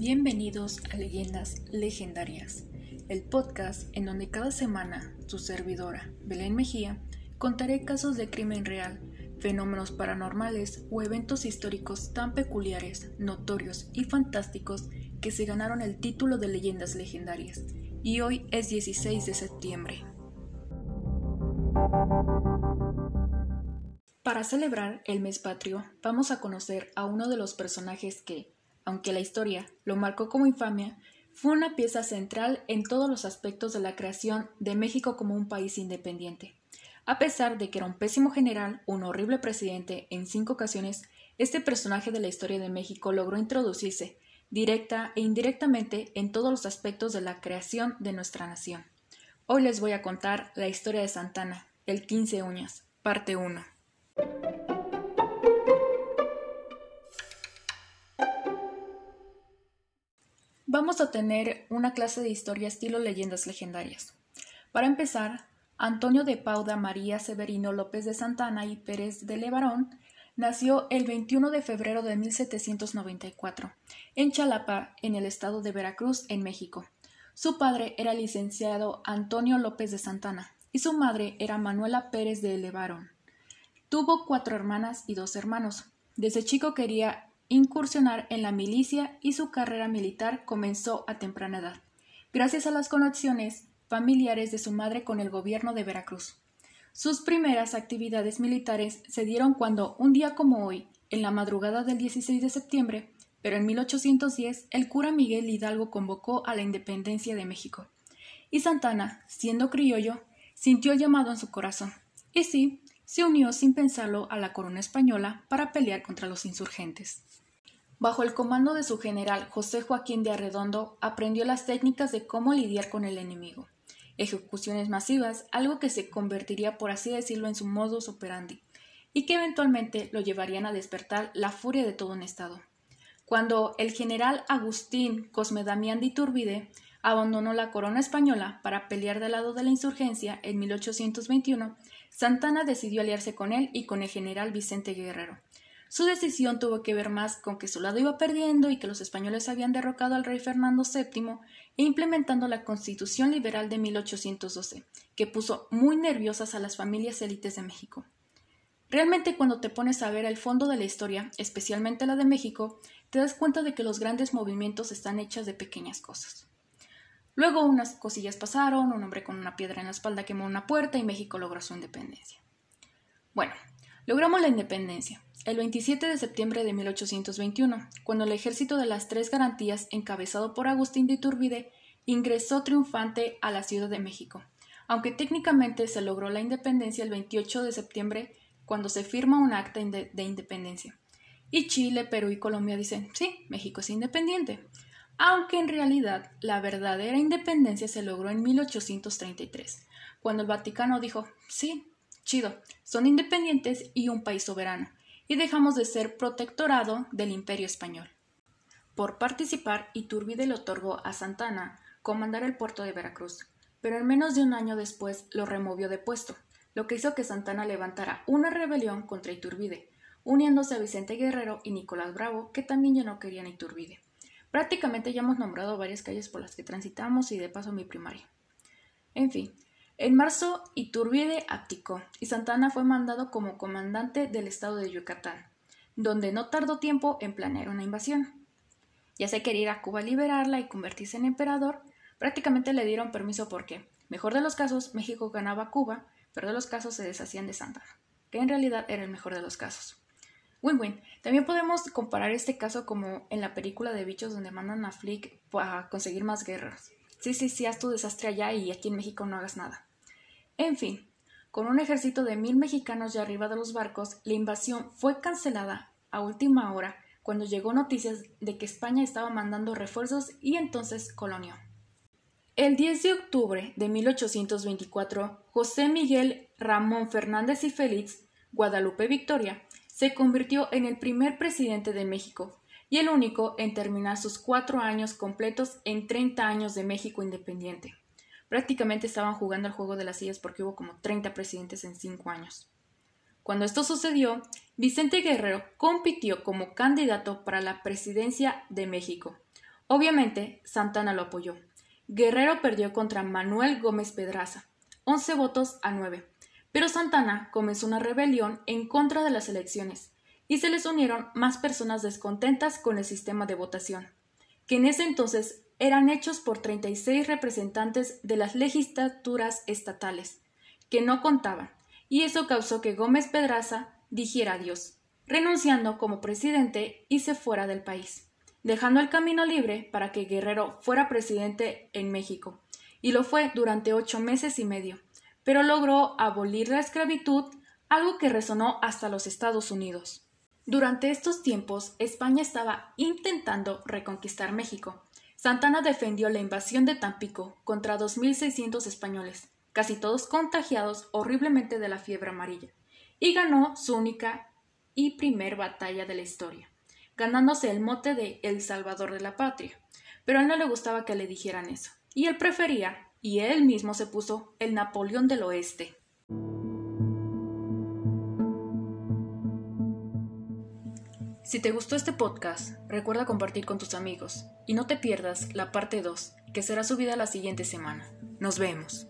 Bienvenidos a Leyendas Legendarias, el podcast en donde cada semana su servidora, Belén Mejía, contaré casos de crimen real, fenómenos paranormales o eventos históricos tan peculiares, notorios y fantásticos que se ganaron el título de Leyendas Legendarias. Y hoy es 16 de septiembre. Para celebrar el mes patrio, vamos a conocer a uno de los personajes que, aunque la historia lo marcó como infamia, fue una pieza central en todos los aspectos de la creación de México como un país independiente. A pesar de que era un pésimo general, un horrible presidente en cinco ocasiones, este personaje de la historia de México logró introducirse, directa e indirectamente, en todos los aspectos de la creación de nuestra nación. Hoy les voy a contar la historia de Santana, el 15 uñas, parte 1. Vamos a tener una clase de historia estilo leyendas legendarias. Para empezar, Antonio de Pauda María Severino López de Santana y Pérez de Levarón nació el 21 de febrero de 1794 en Chalapa, en el estado de Veracruz, en México. Su padre era licenciado Antonio López de Santana y su madre era Manuela Pérez de Levarón. Tuvo cuatro hermanas y dos hermanos. Desde chico quería incursionar en la milicia y su carrera militar comenzó a temprana edad, gracias a las conexiones familiares de su madre con el gobierno de Veracruz. Sus primeras actividades militares se dieron cuando, un día como hoy, en la madrugada del 16 de septiembre, pero en 1810, el cura Miguel Hidalgo convocó a la independencia de México. Y Santana, siendo criollo, sintió el llamado en su corazón. Y sí, se unió sin pensarlo a la corona española para pelear contra los insurgentes. Bajo el comando de su general José Joaquín de Arredondo, aprendió las técnicas de cómo lidiar con el enemigo. Ejecuciones masivas, algo que se convertiría, por así decirlo, en su modus operandi, y que eventualmente lo llevarían a despertar la furia de todo un estado. Cuando el general Agustín Cosme Damián de Iturbide abandonó la corona española para pelear del lado de la insurgencia en 1821, Santana decidió aliarse con él y con el general Vicente Guerrero. Su decisión tuvo que ver más con que su lado iba perdiendo y que los españoles habían derrocado al rey Fernando VII e implementando la Constitución Liberal de 1812, que puso muy nerviosas a las familias élites de México. Realmente cuando te pones a ver el fondo de la historia, especialmente la de México, te das cuenta de que los grandes movimientos están hechos de pequeñas cosas. Luego unas cosillas pasaron, un hombre con una piedra en la espalda quemó una puerta y México logró su independencia. Bueno, logramos la independencia el 27 de septiembre de 1821, cuando el ejército de las Tres Garantías, encabezado por Agustín de Iturbide, ingresó triunfante a la Ciudad de México, aunque técnicamente se logró la independencia el 28 de septiembre, cuando se firma un acta de independencia. Y Chile, Perú y Colombia dicen, sí, México es independiente aunque en realidad la verdadera independencia se logró en 1833, cuando el Vaticano dijo, sí, chido, son independientes y un país soberano, y dejamos de ser protectorado del imperio español. Por participar, Iturbide le otorgó a Santana comandar el puerto de Veracruz, pero en menos de un año después lo removió de puesto, lo que hizo que Santana levantara una rebelión contra Iturbide, uniéndose a Vicente Guerrero y Nicolás Bravo, que también ya no querían Iturbide. Prácticamente ya hemos nombrado varias calles por las que transitamos y de paso mi primaria. En fin, en marzo Iturbide abdicó y Santana fue mandado como comandante del estado de Yucatán, donde no tardó tiempo en planear una invasión. Ya se quería ir a Cuba a liberarla y convertirse en emperador, prácticamente le dieron permiso porque, mejor de los casos, México ganaba Cuba, pero de los casos se deshacían de Santana, que en realidad era el mejor de los casos. Win-win. También podemos comparar este caso como en la película de bichos donde mandan a Flick para conseguir más guerras. Sí, sí, sí, haz tu desastre allá y aquí en México no hagas nada. En fin, con un ejército de mil mexicanos ya arriba de los barcos, la invasión fue cancelada a última hora cuando llegó noticias de que España estaba mandando refuerzos y entonces colonió. El 10 de octubre de 1824, José Miguel Ramón Fernández y Félix, Guadalupe Victoria, se convirtió en el primer presidente de México y el único en terminar sus cuatro años completos en 30 años de México independiente. Prácticamente estaban jugando al juego de las sillas porque hubo como 30 presidentes en cinco años. Cuando esto sucedió, Vicente Guerrero compitió como candidato para la presidencia de México, Obviamente, Santana lo apoyó. Guerrero perdió contra Manuel Gómez Pedraza, 11 votos a 9, pero Santana comenzó una rebelión en contra de las elecciones y se les unieron más personas descontentas con el sistema de votación, que en ese entonces eran hechos por 36 representantes de las legislaturas estatales, que no contaban, y eso causó que Gómez Pedraza dijera adiós, renunciando como presidente y se fuera del país, dejando el camino libre para que Guerrero fuera presidente en México, y lo fue durante ocho meses y medio, pero logró abolir la esclavitud, algo que resonó hasta los Estados Unidos. Durante estos tiempos, España estaba intentando reconquistar México. Santana defendió la invasión de Tampico contra 2.600 españoles, casi todos contagiados horriblemente de la fiebre amarilla, y ganó su única y primer batalla de la historia, ganándose el mote de El Salvador de la Patria. Pero a él no le gustaba que le dijeran eso, y él prefería, y él mismo se puso el Napoleón del Oeste. Si te gustó este podcast, recuerda compartir con tus amigos y no te pierdas la parte 2, que será subida la siguiente semana. Nos vemos.